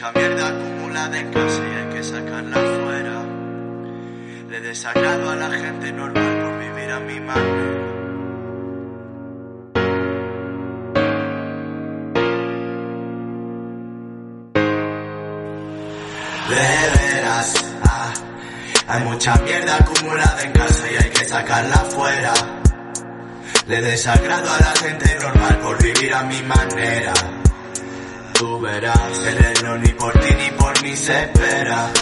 mucha mierda acumulada en casa y hay que sacarla afuera. Le desagrado a la gente normal por vivir a mi manera. De veras, ah, hay mucha mierda acumulada en casa y hay que sacarla afuera. Le desagrado a la gente normal por vivir a mi manera. Tú verás, cerebro ni por ti ni por mí se espera.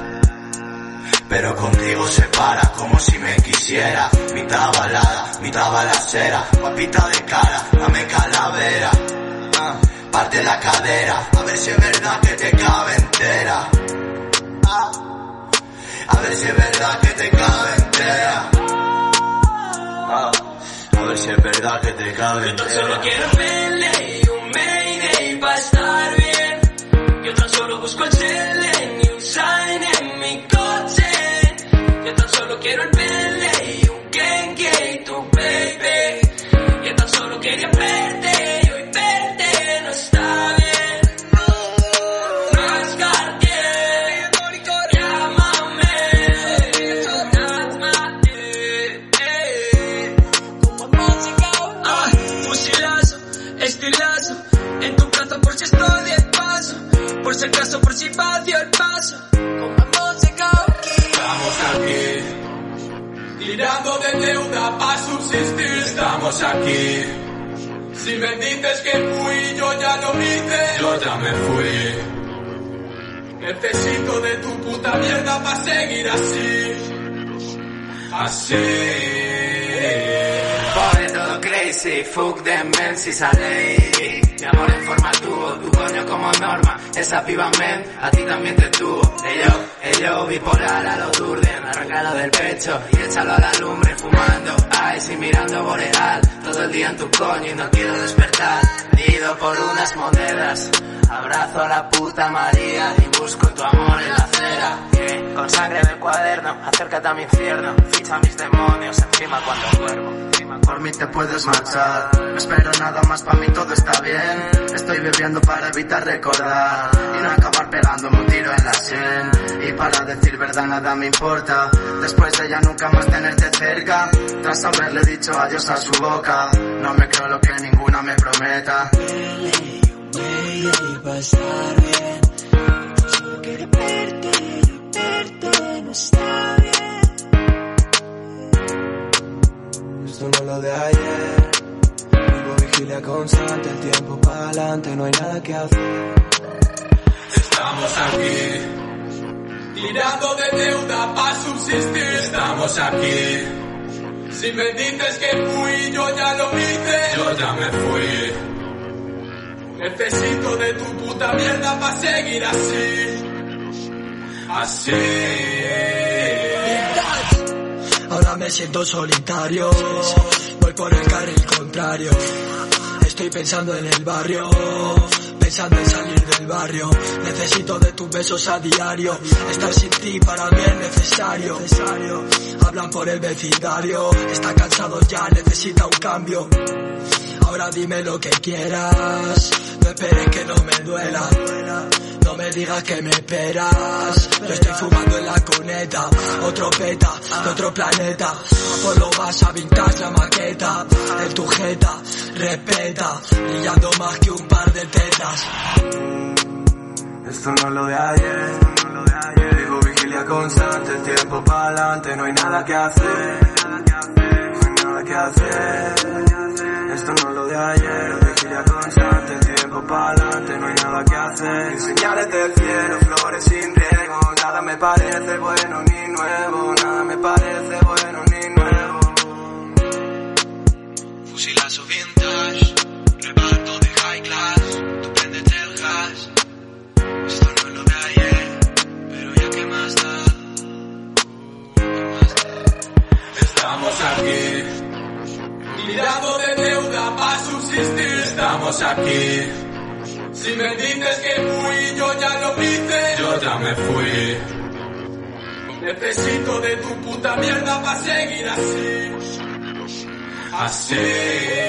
Pero contigo se para como si me quisiera. Mitad balada, mitad balacera. Guapita de cara, dame calavera. Parte la cadera, a ver si es verdad que te cabe entera. A ver si es verdad que te cabe entera. A ver si es verdad que te cabe Yo tan solo entera. quiero pele vacio el paso. Estamos aquí, tirando de deuda para subsistir. Estamos aquí. Si me dices que fui, yo ya lo hice. Yo ya me fui. Necesito de tu puta mierda para seguir así. Así. Crazy, fuck them men si sale Mi amor en forma tubo, tu coño como norma. Esa piba men, a ti también te tuvo. Ello, ello, bipolar a lo Durden. Arráncalo del pecho y échalo a la lumbre Fumando, ice y mirando boreal. Todo el día en tu coño y no quiero despertar. Ido por unas monedas. Abrazo a la puta María y busco tu amor en la acera. Con sangre en el cuaderno, acércate a mi infierno. Ficha mis demonios encima cuando duermo Por mí te puedes marchar, no espero nada más, para mí todo está bien. Estoy viviendo para evitar recordar y no acabar pegándome un tiro en la sien. Y para decir verdad nada me importa, después de ya nunca más tenerte cerca. Tras haberle dicho adiós a su boca, no me creo lo que ninguna me prometa. Lo de ayer. Vivo vigilia constante, el tiempo para adelante, no hay nada que hacer. Estamos aquí, tirando de deuda para subsistir. Estamos aquí. Si me dices que fui, yo ya lo hice. Yo ya me fui. Necesito de tu puta mierda para seguir así. Así. Siento solitario, voy por el carril contrario. Estoy pensando en el barrio, pensando en salir del barrio. Necesito de tus besos a diario, estar sin ti para mí es necesario. Hablan por el vecindario, está cansado ya, necesita un cambio. Ahora dime lo que quieras, no esperes que no me duela. No me digas que me esperas, yo estoy fumando en la cuneta, otro peta de otro planeta. Por lo vas a vintage la maqueta, en tu jeta, respeta, brillando más que un par de tetas. Esto no es lo de ayer. Vivo vigilia constante, el tiempo para adelante, no hay nada que hacer. No hay nada que hacer. Esto no es lo de ayer. Vigilia constante, el tiempo para no hay nada que hacer. Y señales del cielo, flores sin riego. Nada me parece bueno ni nuevo. Nada me parece bueno ni nuevo. Fusilazo vintage, Estamos aquí. Si me dices que fui, yo ya lo hice. Yo ya me fui. Necesito de tu puta mierda para seguir así. Así.